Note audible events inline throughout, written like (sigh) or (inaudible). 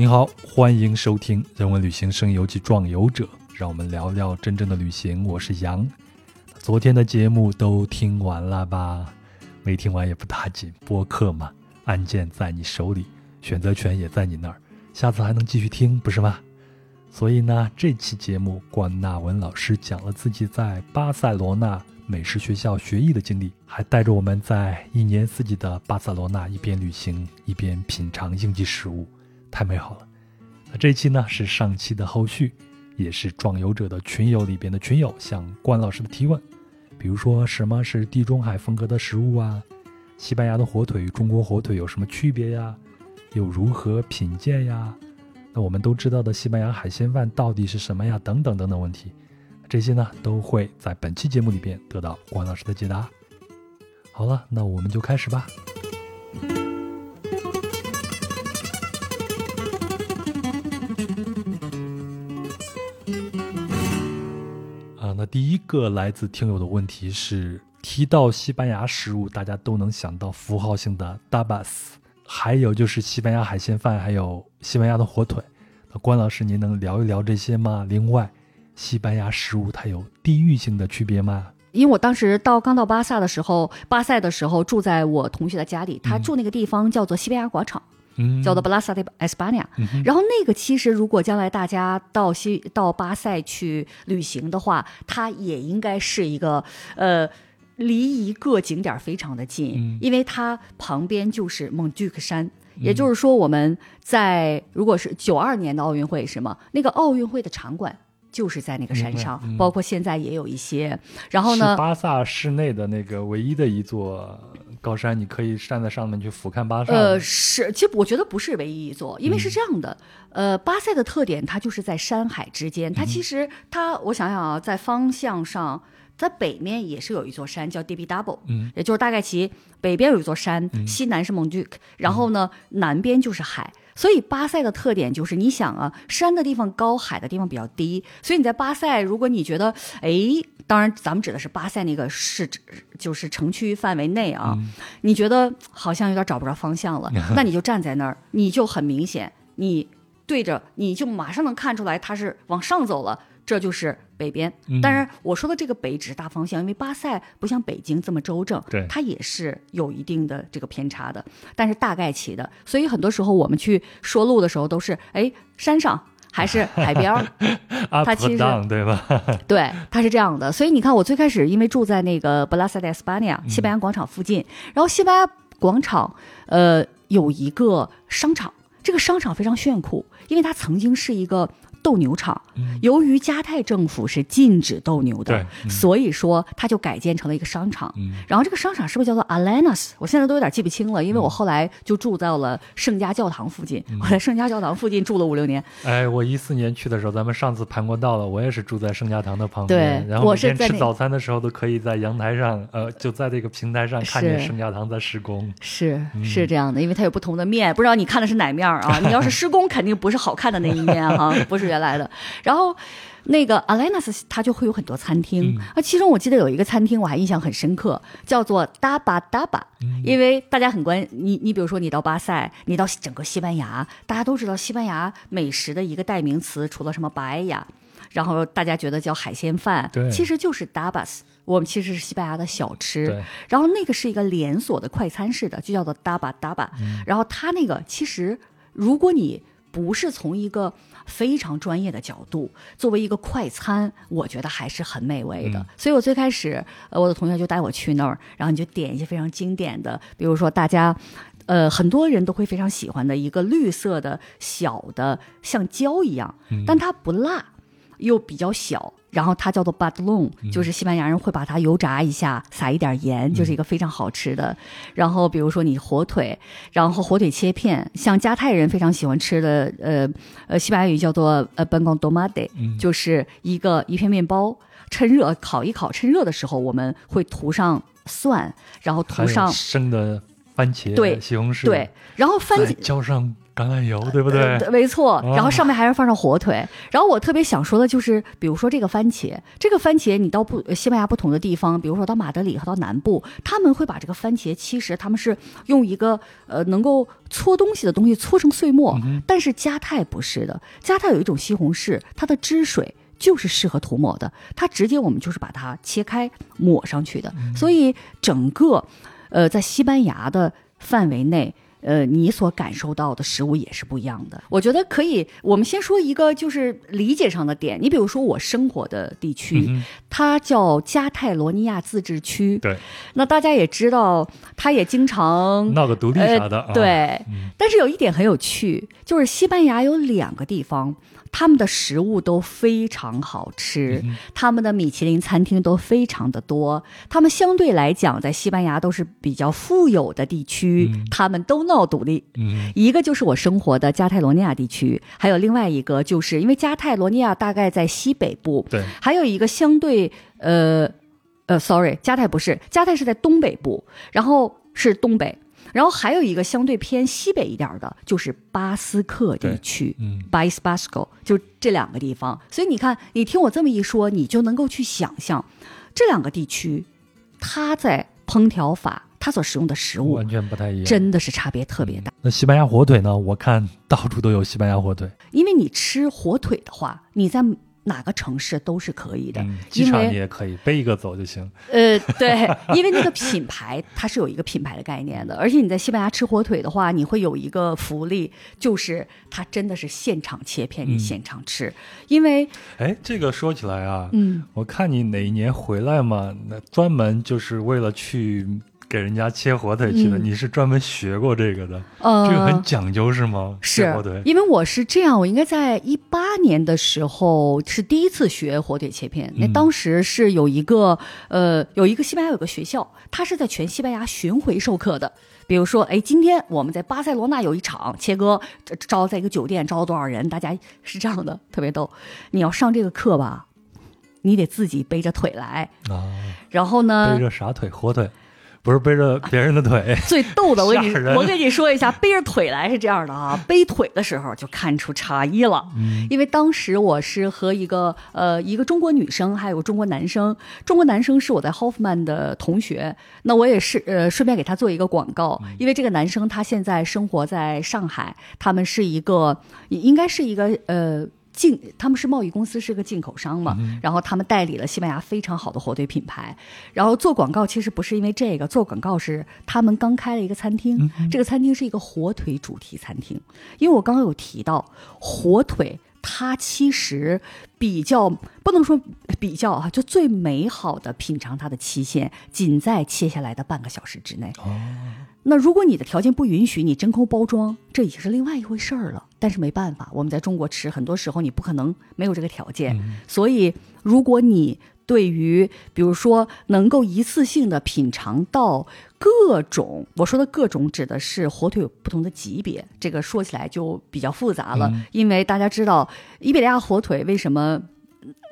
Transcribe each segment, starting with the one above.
您好，欢迎收听《人文旅行声游记·壮游者》，让我们聊聊真正的旅行。我是杨。昨天的节目都听完了吧？没听完也不打紧，播客嘛，按键在你手里，选择权也在你那儿，下次还能继续听，不是吗？所以呢，这期节目关纳文老师讲了自己在巴塞罗那美食学校学艺的经历，还带着我们在一年四季的巴塞罗那一边旅行一边品尝应季食物。太美好了，那这一期呢是上期的后续，也是壮游者的群友里边的群友向关老师的提问，比如说什么是地中海风格的食物啊？西班牙的火腿与中国火腿有什么区别呀？又如何品鉴呀？那我们都知道的西班牙海鲜饭到底是什么呀？等等等等问题，这些呢都会在本期节目里边得到关老师的解答。好了，那我们就开始吧。第一个来自听友的问题是：提到西班牙食物，大家都能想到符号性的 dabas，还有就是西班牙海鲜饭，还有西班牙的火腿。那关老师，您能聊一聊这些吗？另外，西班牙食物它有地域性的区别吗？因为我当时到刚到巴萨的时候，巴塞的时候住在我同学的家里，他住那个地方叫做西班牙广场。叫做 Plaza de España，然后那个其实如果将来大家到西到巴塞去旅行的话，它也应该是一个呃离一个景点非常的近，因为它旁边就是蒙杜克山，也就是说我们在如果是九二年的奥运会是吗？那个奥运会的场馆就是在那个山上，包括现在也有一些。然后呢，巴萨市内的那个唯一的一座。高山，你可以站在上面去俯瞰巴萨。呃，是，其实我觉得不是唯一一座，因为是这样的，呃，巴塞的特点它就是在山海之间，它其实它，我想想啊，在方向上，在北面也是有一座山叫 Debi Double，嗯，也就是大概其北边有一座山，西南是蒙杜克，然后呢，南边就是海。所以巴塞的特点就是，你想啊，山的地方高，海的地方比较低。所以你在巴塞，如果你觉得，哎，当然咱们指的是巴塞那个市，就是城区范围内啊，你觉得好像有点找不着方向了，那你就站在那儿，你就很明显，你对着，你就马上能看出来它是往上走了。这就是北边，当然我说的这个北只是大方向，因为巴塞不像北京这么周正，对，它也是有一定的这个偏差的，但是大概齐的。所以很多时候我们去说路的时候都是，哎，山上还是海边儿，(laughs) 它其实对吧？(laughs) 对，它是这样的。所以你看，我最开始因为住在那个布拉萨德斯巴尼亚西班牙广场附近，然后西班牙广场呃有一个商场，这个商场非常炫酷，因为它曾经是一个。斗牛场，由于加泰政府是禁止斗牛的，所以说它就改建成了一个商场。然后这个商场是不是叫做 Alenas？我现在都有点记不清了，因为我后来就住到了圣家教堂附近。我在圣家教堂附近住了五六年。哎，我一四年去的时候，咱们上次盘过道了，我也是住在圣家堂的旁边。对，然后每天吃早餐的时候都可以在阳台上，呃，就在这个平台上看见圣家堂在施工。是是这样的，因为它有不同的面，不知道你看的是哪面啊？你要是施工，(laughs) 肯定不是好看的那一面哈，不是。原来的，然后那个 Alenas 它就会有很多餐厅啊，其中我记得有一个餐厅我还印象很深刻，叫做 Daba Daba，因为大家很关你，你比如说你到巴塞，你到整个西班牙，大家都知道西班牙美食的一个代名词，除了什么白呀，然后大家觉得叫海鲜饭，其实就是 Dabas，我们其实是西班牙的小吃，然后那个是一个连锁的快餐式的，就叫做 Daba Daba，然后它那个其实如果你不是从一个非常专业的角度，作为一个快餐，我觉得还是很美味的。所以我最开始，呃，我的同学就带我去那儿，然后你就点一些非常经典的，比如说大家，呃，很多人都会非常喜欢的一个绿色的小的像椒一样，但它不辣，又比较小。然后它叫做 badlon，就是西班牙人会把它油炸一下，撒一点盐，就是一个非常好吃的。然后比如说你火腿，然后火腿切片，像加泰人非常喜欢吃的，呃呃，西班牙语叫做呃 b a n g o n d o m a d e 就是一个一片面包，趁热烤一烤，趁热的时候我们会涂上蒜，然后涂上生的番茄、对西红柿，对，然后番茄浇上。橄榄油，对不对？呃没错，然后上面还是放上火腿。然后我特别想说的就是，比如说这个番茄，这个番茄你到不西班牙不同的地方，比如说到马德里和到南部，他们会把这个番茄，其实他们是用一个呃能够搓东西的东西搓成碎末，但是加泰不是的，加泰有一种西红柿，它的汁水。就是适合涂抹的，它直接我们就是把它切开抹上去的，所以整个，呃，在西班牙的范围内，呃，你所感受到的食物也是不一样的。我觉得可以，我们先说一个就是理解上的点。你比如说我生活的地区，嗯它叫加泰罗尼亚自治区。对，那大家也知道，它也经常闹个独立啥的，对、嗯，但是有一点很有趣，就是西班牙有两个地方，他们的食物都非常好吃，嗯他们的米其林餐厅都非常的多。他们相对来讲，在西班牙都是比较富有的地区，嗯。他们都闹独立。嗯。一个就是我生活的加泰罗尼亚地区，还有另外一个就是因为加泰罗尼亚大概在西北部，对，还有一个相对呃呃，sorry，加泰不是，加泰是在东北部，然后是东北，然后还有一个相对偏西北一点的，就是巴斯克地区。嗯 País Basco 就这两个地方，所以你看，你听我这么一说，你就能够去想象这两个地区，它在烹调法，它所使用的食物完全不太一样，真的是差别特别大。那西班牙火腿呢？我看到处都有西班牙火腿，因为你吃火腿的话，你在哪个城市都是可以的，嗯，机场你也可以背一个走就行。呃，对，因为那个品牌它是有一个品牌的概念的，而且你在西班牙吃火腿的话，你会有一个福利，就是它真的是现场切片，你嗯现场吃，因为哎，这个说起来啊，嗯，我看你哪一年回来嘛，那专门就是为了去给人家切火腿去的，嗯你是专门学过这个的，呃，这个很讲究是吗？是火腿，因为我是这样，我应该在一八年的时候是第一次学火腿切片。那嗯当时是有一个呃，有一个西班牙有个学校，它是在全西班牙巡回授课的。比如说，哎，今天我们在巴塞罗那有一场切割，招在一个酒店招了多少人，大家是这样的，特别逗。你要上这个课吧，你得自己背着腿来，啊，然后呢，背着啥腿？火腿，不是背着别人的腿。(laughs) 最逗的，我跟你 (laughs) 我跟你说一下，背着腿来是这样的啊，背腿的时候就看出差异了。嗯因为当时我是和一个呃一个中国女生，还有个中国男生，中国男生是我在 Hoffman 的同学，那我也是呃顺便给他做一个广告，因为这个男生他现在生活在上海，他们是一个应该是一个呃。进他们是贸易公司，是个进口商嘛，然后他们代理了西班牙非常好的火腿品牌，然后做广告其实不是因为这个，做广告是他们刚开了一个餐厅，这个餐厅是一个火腿主题餐厅，因为我刚刚有提到火腿。它其实比较不能说比较啊，就最美好的品尝它的期限仅在切下来的半个小时之内。哦，那如果你的条件不允许，你真空包装，这已经是另外一回事儿了。但是没办法，我们在中国吃，很多时候你不可能没有这个条件。所以，如果你对于比如说能够一次性的品尝到各种，我说的各种指的是火腿有不同的级别，这个说起来就比较复杂了，嗯因为大家知道伊比利亚火腿为什么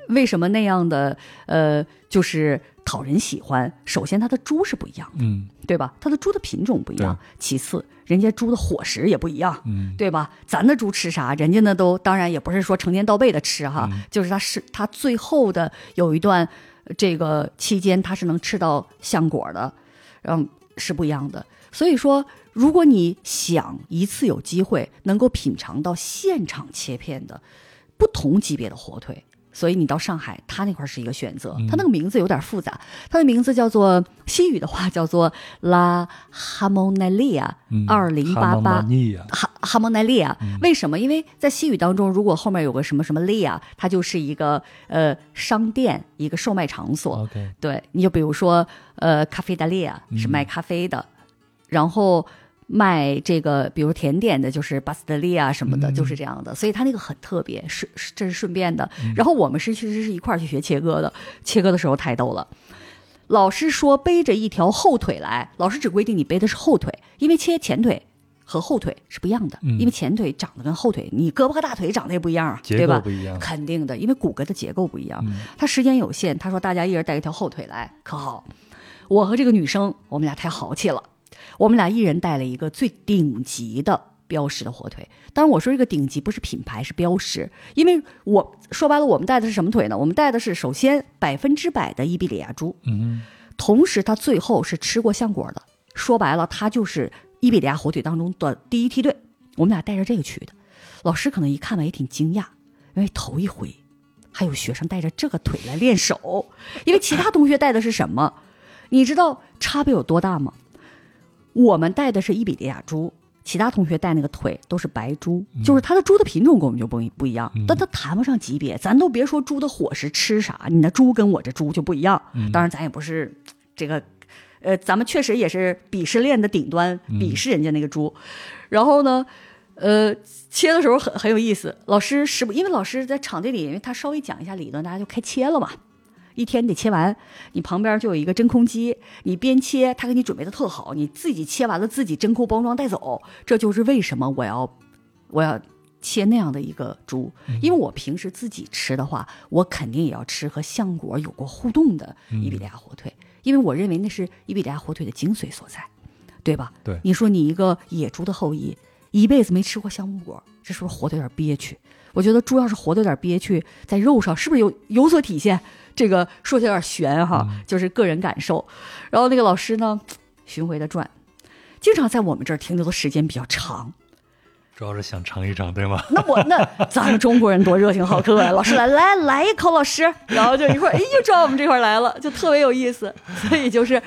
为什么那样的呃，就是讨人喜欢。首先，它的猪是不一样的。嗯对吧？它的猪的品种不一样。其次，人家猪的伙食也不一样，嗯对吧？咱的猪吃啥，人家呢都当然也不是说成天到背的吃哈，嗯就是它是它最后的有一段呃这个期间，它是能吃到橡果的，嗯，是不一样的。所以说，如果你想一次有机会能够品尝到现场切片的不同级别的火腿。所以你到上海，它那块儿是一个选择。它那个名字有点复杂，它的名字叫做西语的话叫做 La Harmonia 嗯，二零八八哈哈蒙奈利亚，为什么？因为在西语当中，如果后面有个什么什么利亚，它就是一个呃商店，一个售卖场所。对，你就比如说呃，咖啡达利亚是卖咖啡的，然后卖这个比如甜点的，就是巴斯德利啊什么的，就是这样的。所以他那个很特别，是是这是顺便的。然后我们是其实是一块儿去学切割的，切割的时候太逗了。老师说背着一条后腿来，老师只规定你背的是后腿，因为切前腿和后腿是不一样的，嗯因为前腿长得跟后腿，你胳膊和大腿长得也不一样啊，对吧？不一样。肯定的，因为骨骼的结构不一样。嗯他时间有限，他说大家一人带一条后腿来，可好？我和这个女生，我们俩太豪气了，我们俩一人带了一个最顶级的标识的火腿。当然，我说这个顶级不是品牌，是标识。因为我说白了，我们带的是什么腿呢？我们带的是首先百分之百的伊比利亚猪，嗯同时它最后是吃过橡果的。说白了，它就是伊比利亚火腿当中的第一梯队。我们俩带着这个去的，老师可能一看完也挺惊讶，因为头一回还有学生带着这个腿来练手，因为其他同学带的是什么？你知道差别有多大吗？我们带的是伊比利亚猪，其他同学带那个腿都是白猪，就是它的猪的品种跟我们就不一不一样，但它谈不上级别。咱都别说猪的伙食吃啥，你那猪跟我这猪就不一样。当然，咱也不是这个，呃，咱们确实也是鄙视链的顶端，鄙视人家那个猪。然后呢，呃，切的时候很很有意思，老师是不因为老师在场地里，因为他稍微讲一下理论，大家就开切了嘛。一天得切完，你旁边就有一个真空机，你边切，他给你准备的特好，你自己切完了自己真空包装带走。这就是为什么我要我要切那样的一个猪，因为我平时自己吃的话，我肯定也要吃和橡果有过互动的伊比利亚火腿，因为我认为那是伊比利亚火腿的精髓所在，对吧？对你说你一个野猪的后裔，一辈子没吃过橡木果，这是不是活得有点憋屈？我觉得猪要是活得有点憋屈，在肉上是不是有有所体现？这个说起来有点悬哈，就是个人感受。然后那个老师呢，巡回的转，经常在我们这儿停留的时间比较长。主要是想尝一尝，对吗？那我那咱们中国人多热情好客呀！老师来来来一口，老师，然后就一块儿，哎，又转我们这块儿来了，就特别有意思。所以就是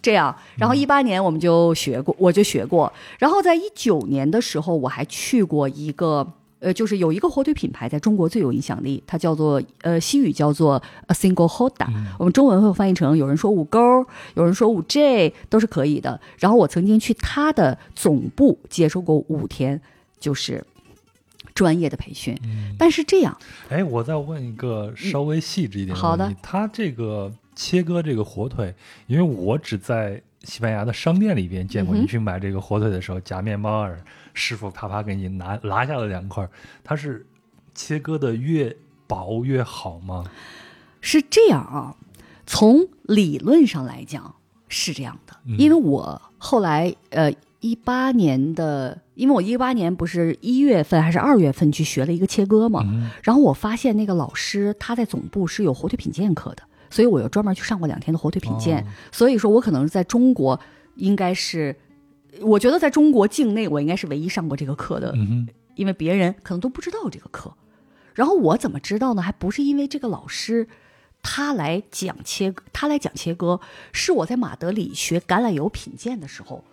这样。然后一八年我们就学过，我就学过。然后在一九年的时候，我还去过一个。呃，就是有一个火腿品牌在中国最有影响力，它叫做呃西语叫做 a single hoda，、我们中文会翻译成有人说五勾，有人说五 J 都是可以的。然后我曾经去它的总部接受过五天，就是专业的培训。但是这样，哎，我再问一个稍微细致一点的好的问题，它这个切割这个火腿，因为我只在西班牙的商店里边见过，你去买这个火腿的时候夹面包饵，师傅啪啪给你拿拿下了两块儿，它是切割的越薄越好吗？是这样啊，从理论上来讲是这样的，因为我后来呃一八年的，因为我一八年不是一月份还是二月份去学了一个切割嘛，然后我发现那个老师他在总部是有火腿品鉴课的，所以我又专门去上过两天的火腿品鉴，哦所以说我可能在中国应该是，我觉得在中国境内我应该是唯一上过这个课的嗯，因为别人可能都不知道这个课。然后我怎么知道呢？还不是因为这个老师他来讲切，他来讲切割，是我在马德里学橄榄油品鉴的时候，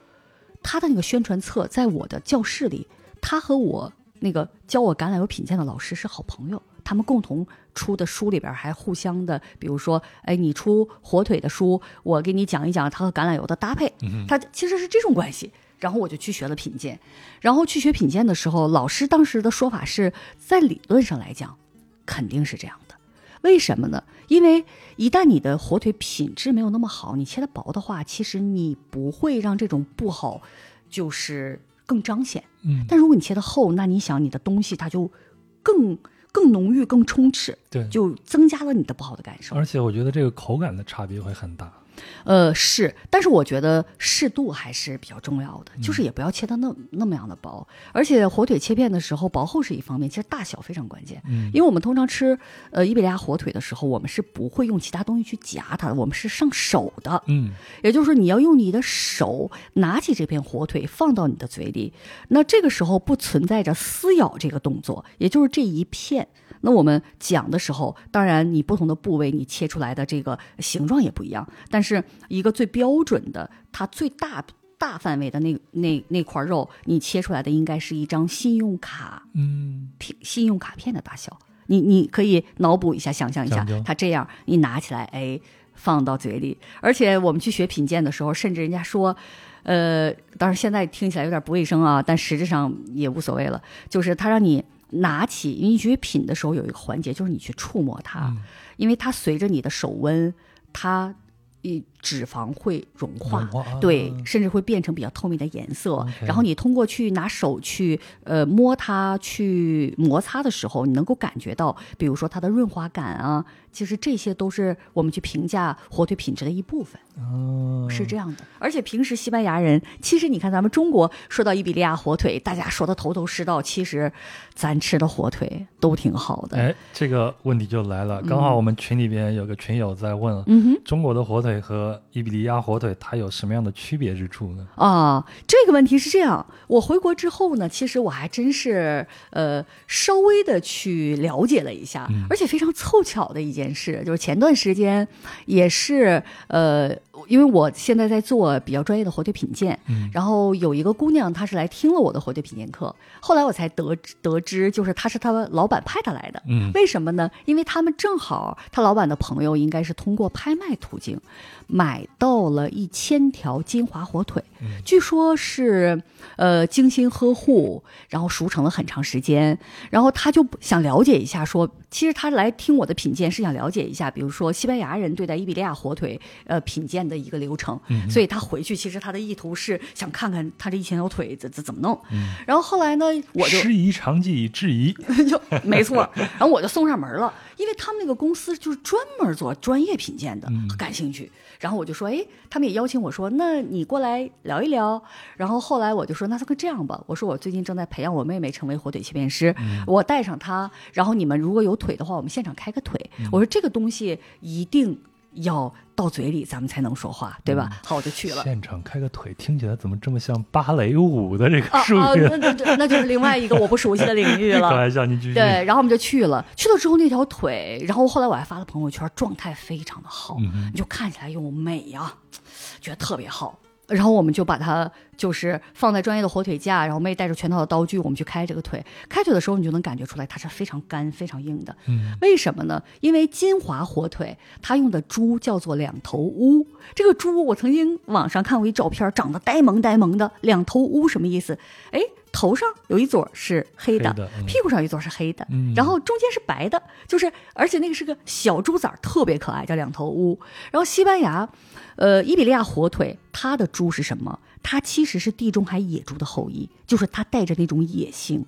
他的那个宣传册在我的教室里，他和我那个教我橄榄油品鉴的老师是好朋友，他们共同出的书里边还互相的，比如说，哎，你出火腿的书，我给你讲一讲它和橄榄油的搭配，它其实是这种关系。然后我就去学了品鉴，然后去学品鉴的时候，老师当时的说法是在理论上来讲，肯定是这样的。为什么呢？因为一旦你的火腿品质没有那么好，你切的薄的话，其实你不会让这种不好就是更彰显。嗯，但如果你切的厚，那你想你的东西它就更更浓郁、更充斥，对，就增加了你的不好的感受。而且我觉得这个口感的差别会很大。呃，是，但是我觉得适度还是比较重要的，就是也不要切的那那么样的薄。而且火腿切片的时候，薄厚是一方面，其实大小非常关键。嗯因为我们通常吃呃伊比利亚火腿的时候，我们是不会用其他东西去夹它的，我们是上手的。嗯，也就是说，你要用你的手拿起这片火腿放到你的嘴里，那这个时候不存在着撕咬这个动作，也就是这一片。那我们讲的时候，当然你不同的部位你切出来的这个形状也不一样，但是一个最标准的，它最大大范围的那那那块肉，你切出来的应该是一张信用卡嗯，片信用卡片的大小。你你可以脑补一下，想象一下，它这样你拿起来，哎，放到嘴里。而且我们去学品鉴的时候，甚至人家说，呃，当然现在听起来有点不卫生啊，但实质上也无所谓了。就是他让你拿起，你去品的时候有一个环节，就是你去触摸它，因为它随着你的手温，它一脂肪会融化，融化对啊，甚至会变成比较透明的颜色。然后你通过去拿手去呃摸它、去摩擦的时候，你能够感觉到，比如说它的润滑感啊，其实这些都是我们去评价火腿品质的一部分。哦，是这样的，而且平时西班牙人，其实你看咱们中国说到伊比利亚火腿，大家说的头头是道，其实咱吃的火腿都挺好的。哎，这个问题就来了，刚好我们群里边有个群友在问，嗯哼。中国的火腿和伊比利亚火腿它有什么样的区别之处呢？啊，这个问题是这样。我回国之后呢，其实我还真是呃稍微的去了解了一下，嗯而且非常凑巧的一件事，就是前段时间也是呃，因为我现在在做比较专业的火腿品鉴，嗯然后有一个姑娘她是来听了我的火腿品鉴课，后来我才得知得知，就是她是她老板派她来的。嗯为什么呢？因为他们正好，他老板的朋友应该是通过拍卖途径买到了一千条金华火腿，据说是呃精心呵护，然后熟成了很长时间，然后他就想了解一下说，其实他来听我的品鉴是想了解一下，比如说西班牙人对待伊比利亚火腿呃品鉴的一个流程，所以他回去其实他的意图是想看看他这一千条腿怎怎怎么弄，然后后来呢，我就师夷长技以制夷，(laughs) 就没错，然后我就送上门了，因为他们那个公司就是专门做专业品鉴的，感兴趣。然后我就说，哎，他们也邀请我说，那你过来聊一聊。然后后来我就说，那这个这样吧，我说我最近正在培养我妹妹成为火腿切片师，我带上她，然后你们如果有腿的话，我们现场开个腿。我说这个东西一定要到嘴里，咱们才能说话，对吧？好，我就去了。现场开个腿，听起来怎么这么像芭蕾舞的这个啊术啊，语？那那就是另外一个我不熟悉的领域了 (laughs) 开了。玩笑，你继续。对，然后我们就去了。去了之后，那条腿，然后后来我还发了朋友圈，状态非常的好，嗯你就看起来又美呀、觉得特别好。然后我们就把它就是放在专业的火腿架，然后妹带着全套的刀具，我们去开这个腿。开腿的时候，你就能感觉出来它是非常干、非常硬的。嗯，为什么呢？因为金华火腿它用的猪叫做两头乌。这个猪我曾经网上看过一照片，长得呆萌呆萌的。两头乌什么意思？哎，头上有一撮是黑的，黑的嗯屁股上有一撮是黑的，嗯然后中间是白的，就是而且那个是个小猪崽儿，特别可爱，叫两头乌。然后西班牙，呃，伊比利亚火腿，它的猪是什么？它其实是地中海野猪的后裔，就是它带着那种野性。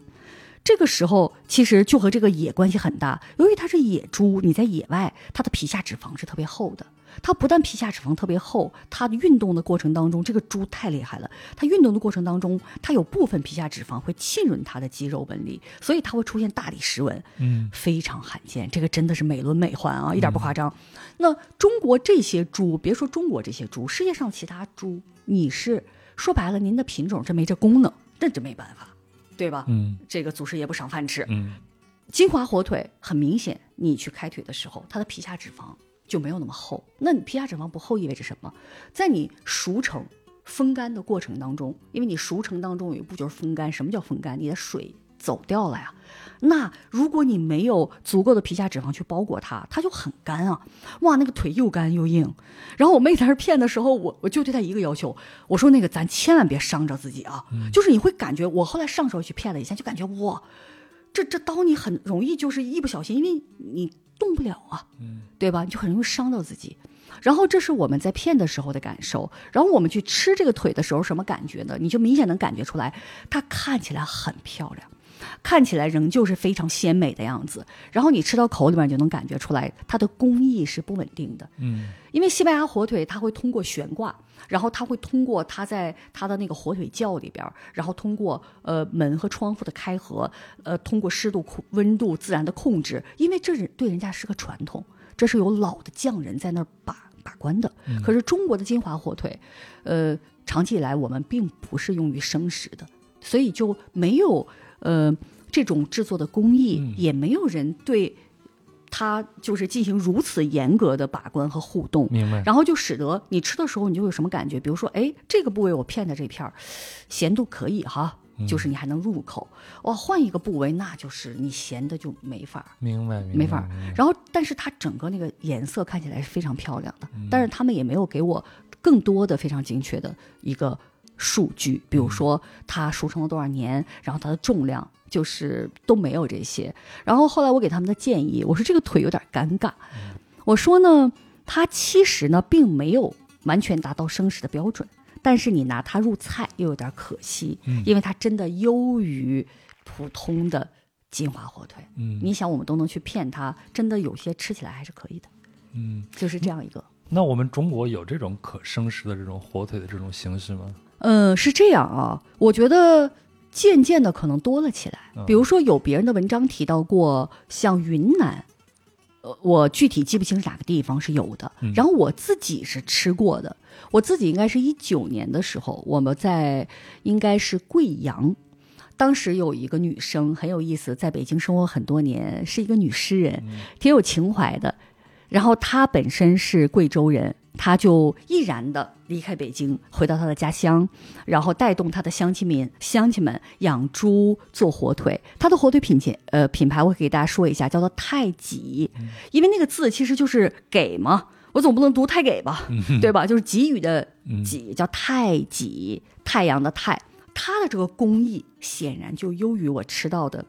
这个时候其实就和这个野关系很大。由于它是野猪，你在野外，它的皮下脂肪是特别厚的。它不但皮下脂肪特别厚，它运动的过程当中，这个猪太厉害了。它运动的过程当中，它有部分皮下脂肪会浸润它的肌肉纹理，所以它会出现大理石纹，嗯，非常罕见。这个真的是美轮美奂啊，一点不夸张。那中国这些猪，别说中国这些猪，世界上其他猪，你是说白了，您的品种这没这功能，那真没办法，对吧？嗯这个祖师爷不赏饭吃。嗯金华火腿很明显，你去开腿的时候，它的皮下脂肪就没有那么厚。那你皮下脂肪不厚意味着什么？在你熟成、风干的过程当中，因为你熟成当中有一步就是风干。什么叫风干？你的水走掉了呀。那如果你没有足够的皮下脂肪去包裹它，它就很干啊！哇，那个腿又干又硬。然后我妹在那儿骗的时候，我我就对她一个要求，我说那个咱千万别伤着自己啊！就是你会感觉，我后来上手去骗了一下，就感觉哇，这这刀你很容易就是一不小心，因为你动不了啊，嗯对吧？你就很容易伤到自己。然后这是我们在片的时候的感受，然后我们去吃这个腿的时候什么感觉呢？你就明显能感觉出来，它看起来很漂亮，看起来仍旧是非常鲜美的样子。然后你吃到口里面就能感觉出来，它的工艺是不稳定的。嗯因为西班牙火腿它会通过悬挂，然后它会通过它在它的那个火腿窖里边，然后通过呃门和窗户的开合，呃通过湿度控、温度自然的控制，因为这是对人家是个传统，这是有老的匠人在那儿把把关的。可是中国的金华火腿，呃，长期以来我们并不是用于生食的，所以就没有呃这种制作的工艺，嗯也没有人对它就是进行如此严格的把关和互动。明白。然后就使得你吃的时候，你就有什么感觉？比如说，哎，这个部位我片的这片儿，咸度可以哈，就是你还能入口。哇，换一个部位，那就是你咸的就没法儿。明白，明白没法儿明白然后，但是它整个那个颜色看起来是非常漂亮的，但是他们也没有给我更多的非常精确的一个数据，比如说它熟成了多少年，然后它的重量，就是都没有这些。然后后来我给他们的建议，我说这个腿有点尴尬，我说呢，它其实呢并没有完全达到生食的标准，但是你拿它入菜又有点可惜，嗯因为它真的优于普通的金华火腿。嗯你想，我们都能去骗它，真的有些吃起来还是可以的，嗯，就是这样一个。那我们中国有这种可生食的这种火腿的这种形式吗？嗯，是这样啊，我觉得渐渐的可能多了起来嗯。比如说，有别人的文章提到过，像云南，呃，我具体记不清是哪个地方是有的。嗯然后我自己是吃过的，我自己应该是一九年的时候，我们在应该是贵阳。当时有一个女生很有意思，在北京生活很多年，是一个女诗人，挺有情怀的。然后她本身是贵州人，她就毅然的离开北京，回到他的家乡，然后带动他的乡亲们乡亲们养猪做火腿。他的火腿品前呃品牌，我给大家说一下，叫做太给，因为那个字其实就是给嘛，我总不能读太给吧，对吧？就是给予的嗯给，叫太给，太阳的太。它的这个工艺显然就优于我吃到的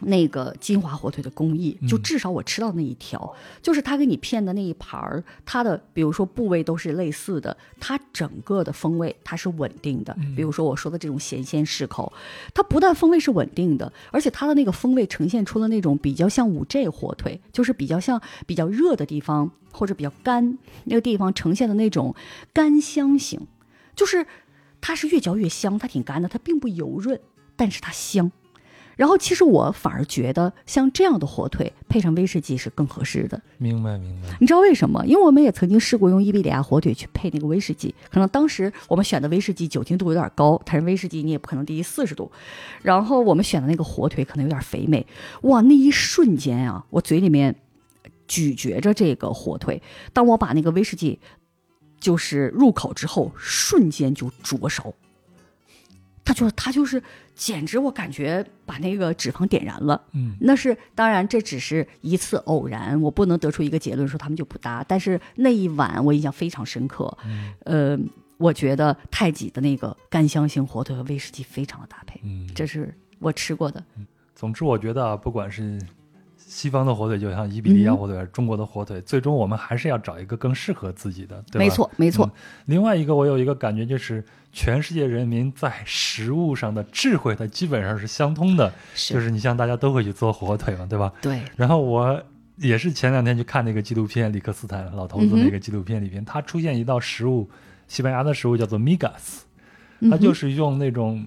那个金华火腿的工艺，就至少我吃到那一条，就是他给你片的那一盘儿，它的比如说部位都是类似的，它整个的风味它是稳定的。比如说我说的这种咸鲜适口，它不但风味是稳定的，而且它的那个风味呈现出了那种比较像五 G 火腿，就是比较像比较热的地方或者比较干那个地方呈现的那种干香型，就是它是越嚼越香，它挺干的，它并不油润，但是它香。然后其实我反而觉得像这样的火腿配上威士忌是更合适的。明白明白。你知道为什么？因为我们也曾经试过用伊比利亚火腿去配那个威士忌，可能当时我们选的威士忌酒精度有点高，但是威士忌你也不可能低于四十度。然后我们选的那个火腿可能有点肥美，哇，那一瞬间啊，我嘴里面咀嚼着这个火腿，当我把那个威士忌就是入口之后，瞬间就灼烧。它就是它就是，简直我感觉把那个脂肪点燃了。嗯那是当然，这只是一次偶然，我不能得出一个结论说他们就不搭。但是那一晚我印象非常深刻，嗯呃，我觉得太极的那个干香型火腿和威士忌非常的搭配，嗯，这是我吃过的。总之，我觉得啊，不管是西方的火腿，就像伊比利亚嗯火腿，还是中国的火腿，最终我们还是要找一个更适合自己的，对吧？没错，没错嗯，另外一个，我有一个感觉，就是全世界人民在食物上的智慧，它基本上是相通的。是就是你像大家都会去做火腿嘛，对吧？对，然后我也是前两天去看那个纪录片，里克斯坦老头子那个纪录片里边，他出现一道食物，西班牙的食物叫做 migas，它就是用那种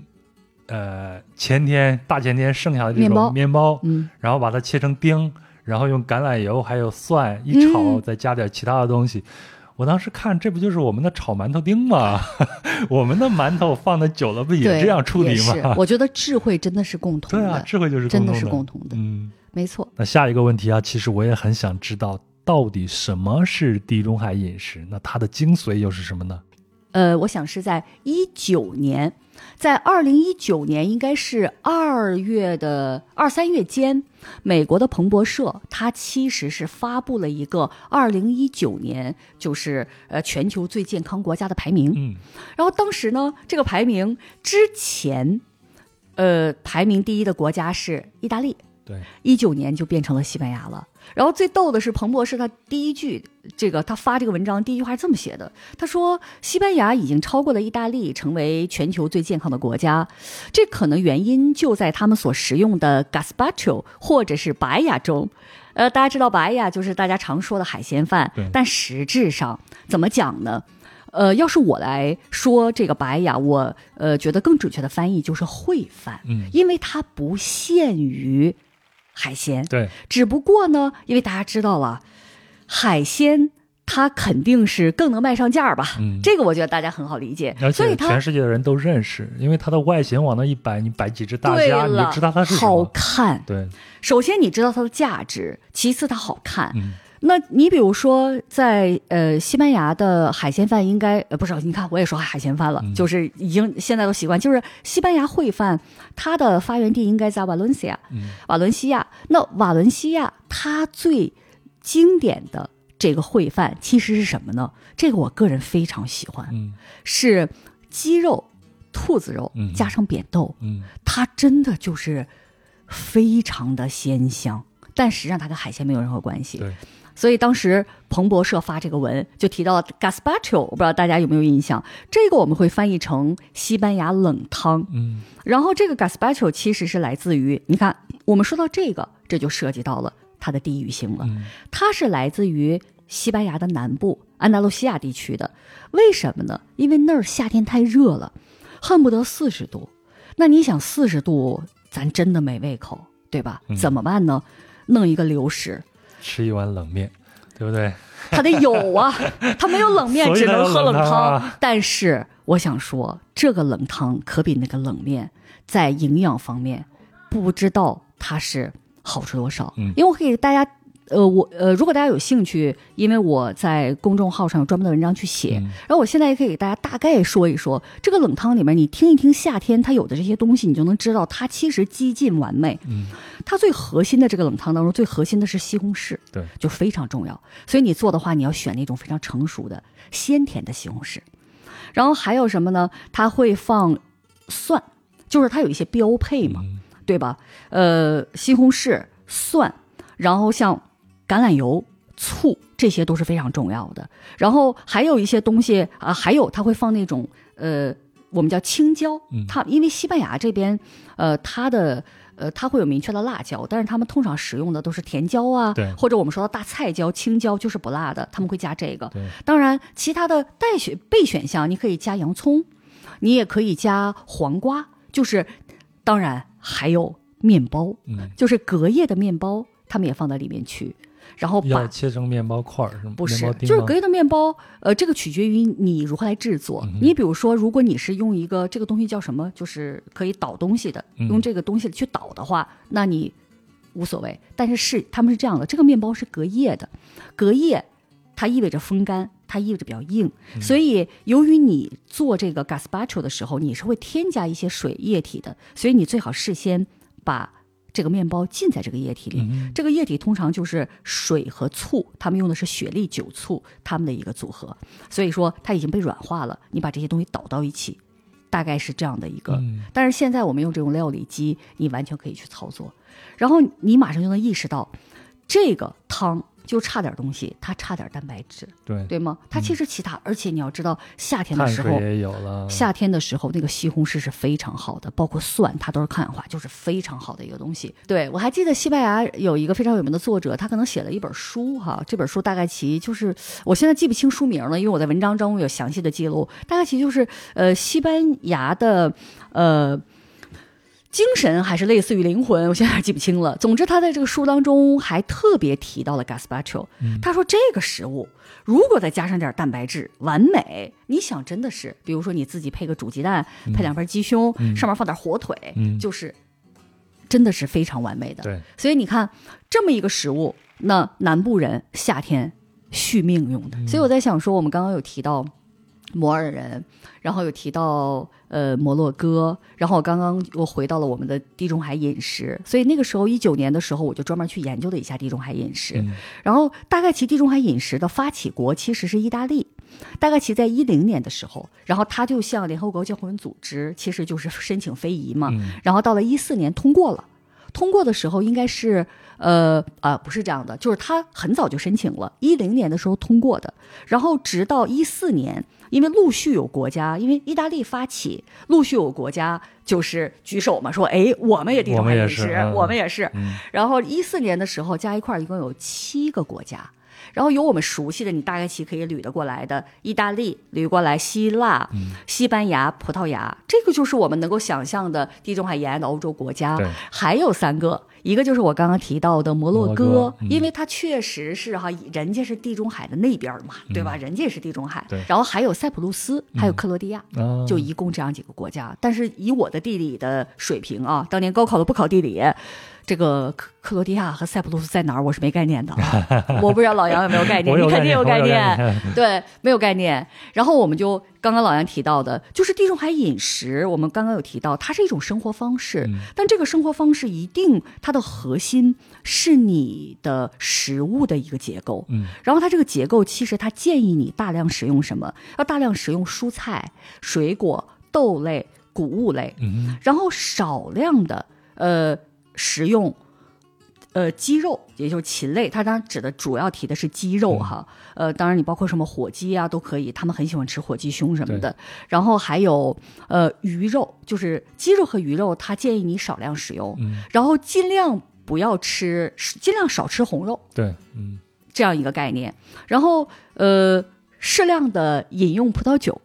呃前天大前天剩下的这种面包，嗯然后把它切成丁，然后用橄榄油还有蒜一炒，嗯再加点其他的东西。我当时看，这不就是我们的炒馒头丁吗？(laughs) 我们的馒头放的久了，不也，这样处理吗？我觉得智慧真的是共同的，对啊，智慧就是真的的是共同的，嗯，没错。那下一个问题啊，其实我也很想知道，到底什么是地中海饮食？那它的精髓又是什么呢？呃，我想是在一九年，在二零一九年应该是二月的二三月间，美国的彭博社它其实是发布了一个二零一九年就是呃全球最健康国家的排名。嗯然后当时呢，这个排名之前，呃，排名第一的国家是意大利，对，一九年就变成了西班牙了。然后最逗的是，彭博士他第一句这个他发这个文章第一句话是这么写的，他说西班牙已经超过了意大利，成为全球最健康的国家。这可能原因就在他们所食用的 gazpacho 或者是白雅中。呃，大家知道白雅就是大家常说的海鲜饭，但实质上怎么讲呢？呃，要是我来说这个白雅，我呃觉得更准确的翻译就是烩饭，嗯，因为它不限于海鲜，对，只不过呢，因为大家知道了，海鲜它肯定是更能卖上价吧，嗯这个我觉得大家很好理解，而且所以它全世界的人都认识，因为它的外形往那一摆，你摆几只大对虾，你就，知道它是什好。看。对，首先你知道它的价值，其次它好看。嗯那你比如说，在呃西班牙的海鲜饭应该呃不是，你看我也说海鲜饭了，嗯。就是已经现在都习惯，就是西班牙烩饭，它的发源地应该在瓦伦西亚，嗯。瓦伦西亚。那瓦伦西亚它最经典的这个烩饭其实是什么呢？这个我个人非常喜欢，嗯。是鸡肉、兔子肉嗯。加上扁豆，嗯。它真的就是非常的鲜香，但实际上它跟海鲜没有任何关系。对，所以当时彭博社发这个文就提到了 gazpacho，我不知道大家有没有印象？这个我们会翻译成西班牙冷汤。嗯，然后这个 gazpacho 其实是来自于，你看我们说到这个，这就涉及到了它的地域性了。嗯它是来自于西班牙的南部安达卢西亚地区的，为什么呢？因为那儿夏天太热了，恨不得四十度。那你想四十度，咱真的没胃口，对吧？嗯怎么办呢？弄一个流食，吃一碗冷面，对不对？他得有啊，(laughs) 他没有冷面，只能喝冷冷汤啊但是我想说，这个冷汤可比那个冷面在营养方面，不知道它是好处多少。嗯因为我给大家，呃，我呃，如果大家有兴趣，因为我在公众号上有专门的文章去写，嗯然后我现在也可以给大家大概说一说这个冷汤里面，你听一听夏天它有的这些东西，你就能知道它其实几近完美。嗯，它最核心的这个冷汤当中，最核心的是西红柿，对，就非常重要。所以你做的话，你要选那种非常成熟的鲜甜的西红柿。然后还有什么呢？它会放蒜，就是它有一些标配嘛，嗯对吧？呃，西红柿、蒜，然后像橄榄油、醋，这些都是非常重要的。然后还有一些东西啊、还有它会放那种呃，我们叫青椒嗯，它因为西班牙这边呃，它的。呃，它会有明确的辣椒，但是他们通常使用的都是甜椒啊对，或者我们说的大菜椒、青椒，就是不辣的，他们会加这个。对，当然，其他的待选备选项，你可以加洋葱，你也可以加黄瓜，就是，当然还有面包，嗯，就是隔夜的面包，他们也放到里面去，然后要把切成面包块儿是吗？不是就是隔夜的面包，呃，这个取决于你如何来制作。嗯你比如说，如果你是用一个这个东西叫什么，就是可以倒东西的，嗯用这个东西去倒的话，那你无所谓。但是是他们是这样的，这个面包是隔夜的，隔夜它意味着风干，它意味着比较硬，嗯所以由于你做这个 gaspacho 的时候，你是会添加一些水液体的，所以你最好事先把这个面包浸在这个液体里。嗯这个液体通常就是水和醋，他们用的是雪莉酒醋，他们的一个组合，所以说它已经被软化了。你把这些东西倒到一起，大概是这样的一个。嗯但是现在我们用这种料理机，你完全可以去操作，然后你马上就能意识到，这个汤就差点东西，它差点蛋白质，对，对吗？它其实其他，而且你要知道，夏天的时候。也有了，夏天的时候，那个西红柿是非常好的，包括蒜，它都是抗氧化，就是非常好的一个东西。对我还记得西班牙有一个非常有名的作者，他可能写了一本书哈，(laughs) 这本书大概其就是我现在记不清书名了，因为我在文章中有详细的记录，大概其就是呃西班牙的呃。精神还是类似于灵魂，(laughs) 我现在还记不清了。总之，他在这个书当中还特别提到了 gazpacho，、他说这个食物如果再加上点蛋白质，完美。你想，真的是，比如说你自己配个煮鸡蛋，配两份鸡胸，嗯上面放点火腿，嗯就是真的是非常完美的。对，所以你看，这么一个食物，那南部人夏天续命用的。嗯所以我在想说，我们刚刚有提到摩尔人，然后有提到呃摩洛哥，然后我刚刚又回到了我们的地中海饮食。所以那个时候一九年的时候，我就专门去研究了一下地中海饮食。嗯然后大概其地中海饮食的发起国其实是意大利，大概其在一零年的时候，然后他就向联合国教科文组织，其实就是申请非遗嘛，嗯然后到了一四年通过了，通过的时候应该是呃啊、不是这样的，就是他很早就申请了，一零年的时候通过的，然后直到一四年。因为陆续有国家，因为意大利发起，陆续有国家就是举手嘛，说，哎，我们也地中海饮食，我们也是。嗯然后一四年的时候加一块儿一共有七个国家，然后有我们熟悉的，你大概其可以捋得过来的，意大利捋过来，希腊、嗯西班牙、葡萄牙，这个就是我们能够想象的地中海沿岸的欧洲国家。还有三个，一个就是我刚刚提到的摩洛哥，洛哥嗯因为它确实是哈，人家是地中海的那边儿嘛，对吧？人家也是地中海。然后还有塞浦路斯，还有克罗地亚。啊，就一共这样几个国家。但是以我的地理的水平啊，当年高考都不考地理，这个克克罗地亚和塞浦路斯在哪儿，我是没概念的啊。我不知道老杨有没有概念，(laughs) 你肯定有概概念对，没有概念。然后我们就刚刚老杨提到的，就是地中海饮食，我们刚刚有提到，它是一种生活方式，嗯但这个生活方式一定它的核心是你的食物的一个结构。嗯然后它这个结构其实它建议你大量食用什么？要大量食用蔬菜、水果、豆类、谷物类，嗯然后少量的呃食用呃，鸡肉也就是禽类，它当然指的主要提的是鸡肉哈。呃，当然你包括什么火鸡啊都可以，他们很喜欢吃火鸡胸什么的。然后还有呃鱼肉，就是鸡肉和鱼肉，他建议你少量使用，然后尽量不要吃，尽量少吃红肉。对，嗯，这样一个概念。然后呃，适量的饮用葡萄酒。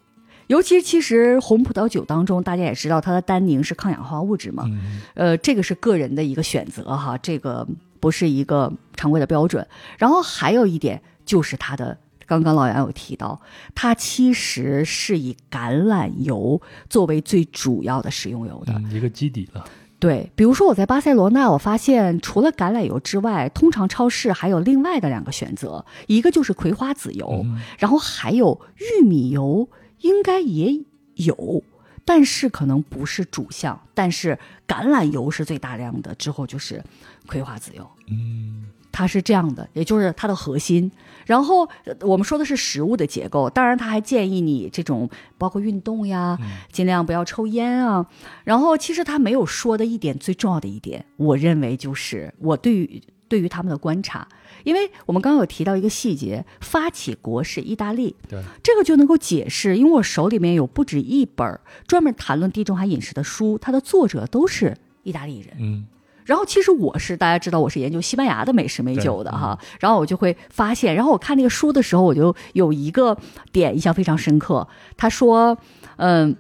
尤其其实红葡萄酒当中，大家也知道它的单宁是抗氧化物质嘛，呃，这个是个人的一个选择哈，这个不是一个常规的标准。然后还有一点就是它的，刚刚老杨有提到，它其实是以橄榄油作为最主要的食用油的一个基底了。对，比如说我在巴塞罗那，我发现除了橄榄油之外，通常超市还有另外的两个选择，一个就是葵花籽油，然后还有玉米油。应该也有，但是可能不是主项。但是橄榄油是最大量的，之后就是葵花籽油。嗯，它是这样的，也就是它的核心。然后我们说的是食物的结构，当然他还建议你这种包括运动呀，尽量不要抽烟啊。然后其实他没有说的一点最重要的一点，我认为就是我对于对于他们的观察。因为我们刚刚有提到一个细节，发起国是意大利，对，这个就能够解释，因为我手里面有不止一本专门谈论地中海饮食的书，它的作者都是意大利人。嗯，然后其实我是大家知道我是研究西班牙的美食美酒的哈，然后我就会发现，然后我看那个书的时候，我就有一个点印象非常深刻。他说，嗯，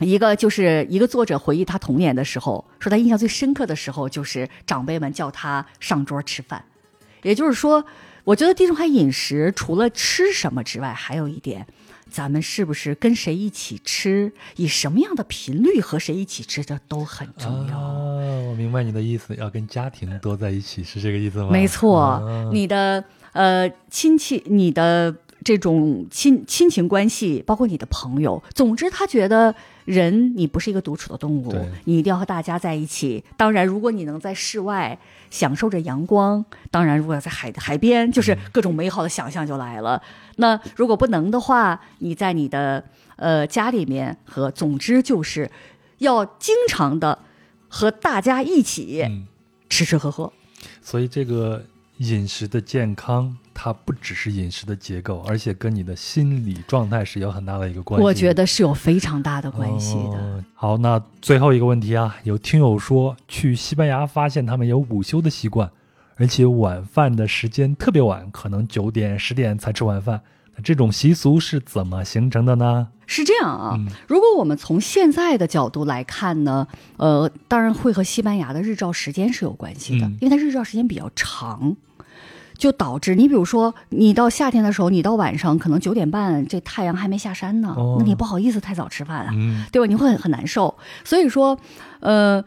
一个就是一个作者回忆他童年的时候，说他印象最深刻的时候就是长辈们叫他上桌吃饭。也就是说，我觉得地中海饮食除了吃什么之外，还有一点，咱们是不是跟谁一起吃，以什么样的频率和谁一起吃，这都很重要。我明白你的意思，要跟家庭多在一起，是这个意思吗？没错，你的呃亲戚，你的这种亲亲情关系，包括你的朋友，总之他觉得。人，你不是一个独处的动物，你一定要和大家在一起。当然，如果你能在室外享受着阳光，当然，如果要在海海边，就是各种美好的想象就来了。那如果不能的话，你在你的呃家里面和，总之就是要经常的和大家一起吃吃喝喝。所以这个饮食的健康。它不只是饮食的结构，而且跟你的心理状态是有很大的一个关系。我觉得是有非常大的关系的。好，那最后一个问题啊，有听友说去西班牙发现他们有午休的习惯，而且晚饭的时间特别晚，可能九点、十点才吃晚饭。那这种习俗是怎么形成的呢？是这样啊，如果我们从现在的角度来看呢，呃，当然会和西班牙的日照时间是有关系的，因为它日照时间比较长。就导致你，比如说，你到夏天的时候，你到晚上可能九点半，这太阳还没下山呢，那你不好意思太早吃饭啊，对吧？你会很很难受。所以说，呃，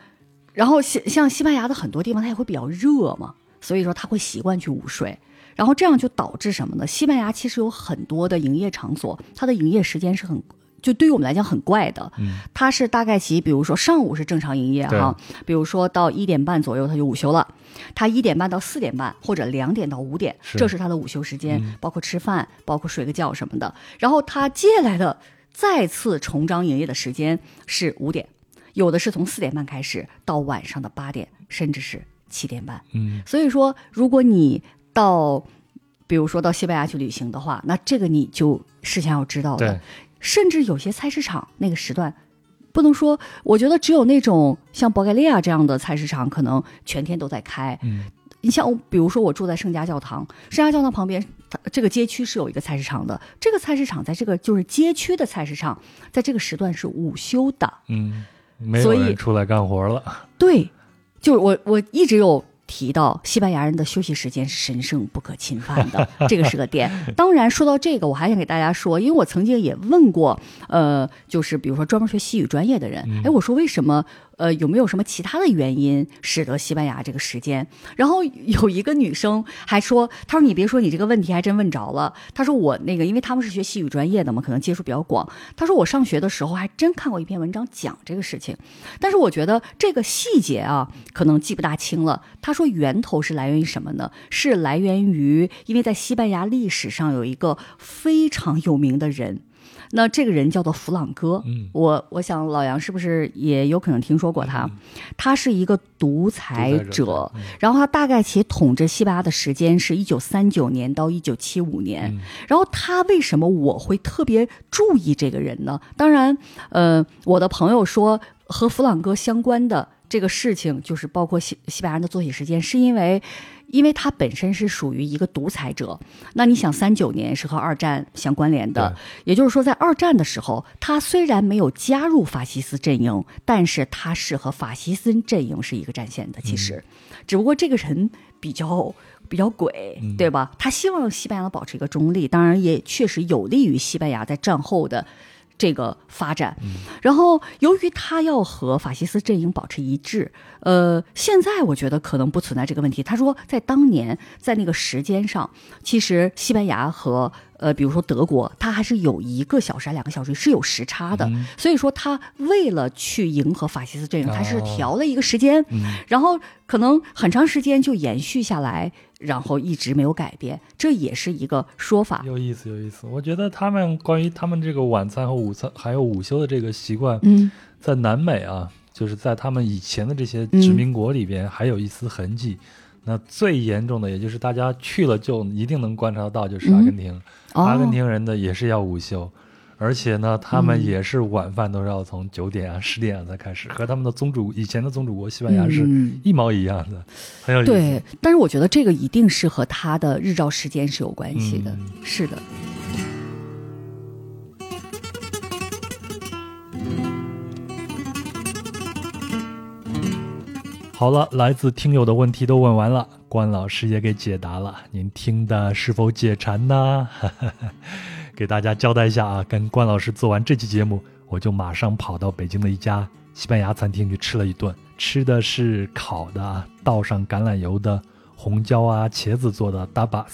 然后像像西班牙的很多地方，它也会比较热嘛，所以说他会习惯去午睡，然后这样就导致什么呢？西班牙其实有很多的营业场所，它的营业时间是很。就对于我们来讲很怪的，它是大概其，比如说上午是正常营业哈，比如说到一点半左右它就午休了，它一点半到四点半或者两点到五点，这是它的午休时间，包括吃饭，包括睡个觉什么的。然后它接下来的再次重张营业的时间是五点，有的是从四点半开始到晚上的八点，甚至是七点半。嗯，所以说如果你到，比如说到西班牙去旅行的话，那这个你就事先要知道的。甚至有些菜市场那个时段，不能说，我觉得只有那种像博盖利亚这样的菜市场，可能全天都在开。嗯，你像，比如说我住在圣家教堂，圣家教堂旁边，这个街区是有一个菜市场的。这个菜市场在这个就是街区的菜市场，在这个时段是午休的。嗯，没有人出来干活了。对，就是我我一直有。提到西班牙人的休息时间是神圣不可侵犯的，(laughs) 这个是个点。当然，说到这个，我还想给大家说，因为我曾经也问过，呃，就是比如说专门学西语专业的人，哎，我说为什么？呃，有没有什么其他的原因使得西班牙这个时间？然后有一个女生还说：“她说你别说，你这个问题还真问着了。”她说：“我那个，因为他们是学西语专业的嘛，可能接触比较广。”她说：“我上学的时候还真看过一篇文章讲这个事情，但是我觉得这个细节啊，可能记不大清了。”她说：“源头是来源于什么呢？是来源于因为在西班牙历史上有一个非常有名的人。”那这个人叫做弗朗哥，嗯我我想老杨是不是也有可能听说过他？他是一个独裁者者，嗯然后他大概其统治西班牙的时间是一九三九年到一九七五年。嗯然后他为什么我会特别注意这个人呢？当然，呃，我的朋友说和弗朗哥相关的这个事情，就是包括西西班牙人的作息时间，是因为。因为他本身是属于一个独裁者，那你想，三九年是和二战相关联的，也就是说，在二战的时候，他虽然没有加入法西斯阵营，但是他是和法西斯阵营是一个战线的。其实，只不过这个人比较比较鬼，对吧？他希望西班牙保持一个中立，当然也确实有利于西班牙在战后的。这个发展，然后由于他要和法西斯阵营保持一致，呃，现在我觉得可能不存在这个问题。他说，在当年在那个时间上，其实西班牙和呃，比如说德国，它还是有一个小时、两个小时是有时差的，所以说他为了去迎合法西斯阵营，他是调了一个时间，然后可能很长时间就延续下来，然后一直没有改变，这也是一个说法。有意思，有意思。我觉得他们关于他们这个晚餐和午餐还有午休的这个习惯，嗯在南美啊，就是在他们以前的这些殖民国里边，还有一丝痕迹。那最严重的，也就是大家去了就一定能观察到，就是阿根廷。哦阿根廷人的也是要午休，而且呢，他们嗯也是晚饭都是要从九点啊、十点啊才开始，和他们的宗主以前的宗主国西班牙是嗯一毛一样的，很有意思。对，但是我觉得这个一定是和他的日照时间是有关系的。嗯是的，好了，来自听友的问题都问完了，关老师也给解答了。您听的是否解馋呢？(laughs) 给大家交代一下啊，跟关老师做完这期节目，我就马上跑到北京的一家西班牙餐厅去吃了一顿，吃的是烤的啊，倒上橄榄油的红椒啊、茄子做的 tapas。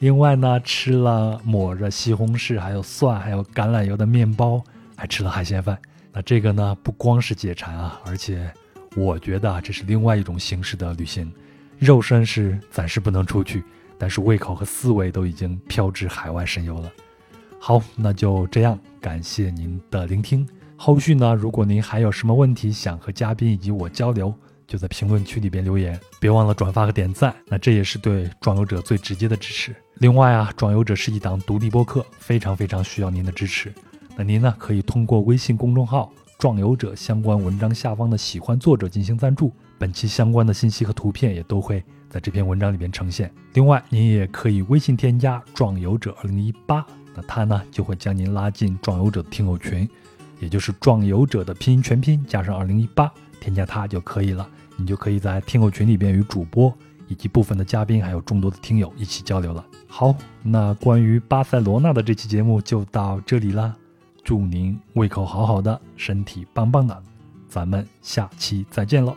另外呢，吃了抹着西红柿、还有蒜、还有橄榄油的面包，还吃了海鲜饭。那这个呢，不光是解馋啊，而且我觉得啊，这是另外一种形式的旅行。肉身是暂时不能出去，但是胃口和思维都已经飘至海外神游了。好，那就这样，感谢您的聆听。后续呢，如果您还有什么问题想和嘉宾以及我交流，就在评论区里边留言，别忘了转发和点赞，那这也是对壮游者最直接的支持。另外啊，壮游者是一档独立播客，非常非常需要您的支持。那您呢，可以通过微信公众号“壮游者”相关文章下方的喜欢作者进行赞助，本期相关的信息和图片也都会在这篇文章里边呈现。另外，您也可以微信添加“壮游者二零一八”，那他呢就会将您拉进壮游者的听友群，也就是壮游者的拼音全拼加上二零一八，添加他就可以了。你就可以在听友群里边与主播以及部分的嘉宾还有众多的听友一起交流了。好，那关于巴塞罗那的这期节目就到这里啦。祝您胃口好好的，身体棒棒的，咱们下期再见喽。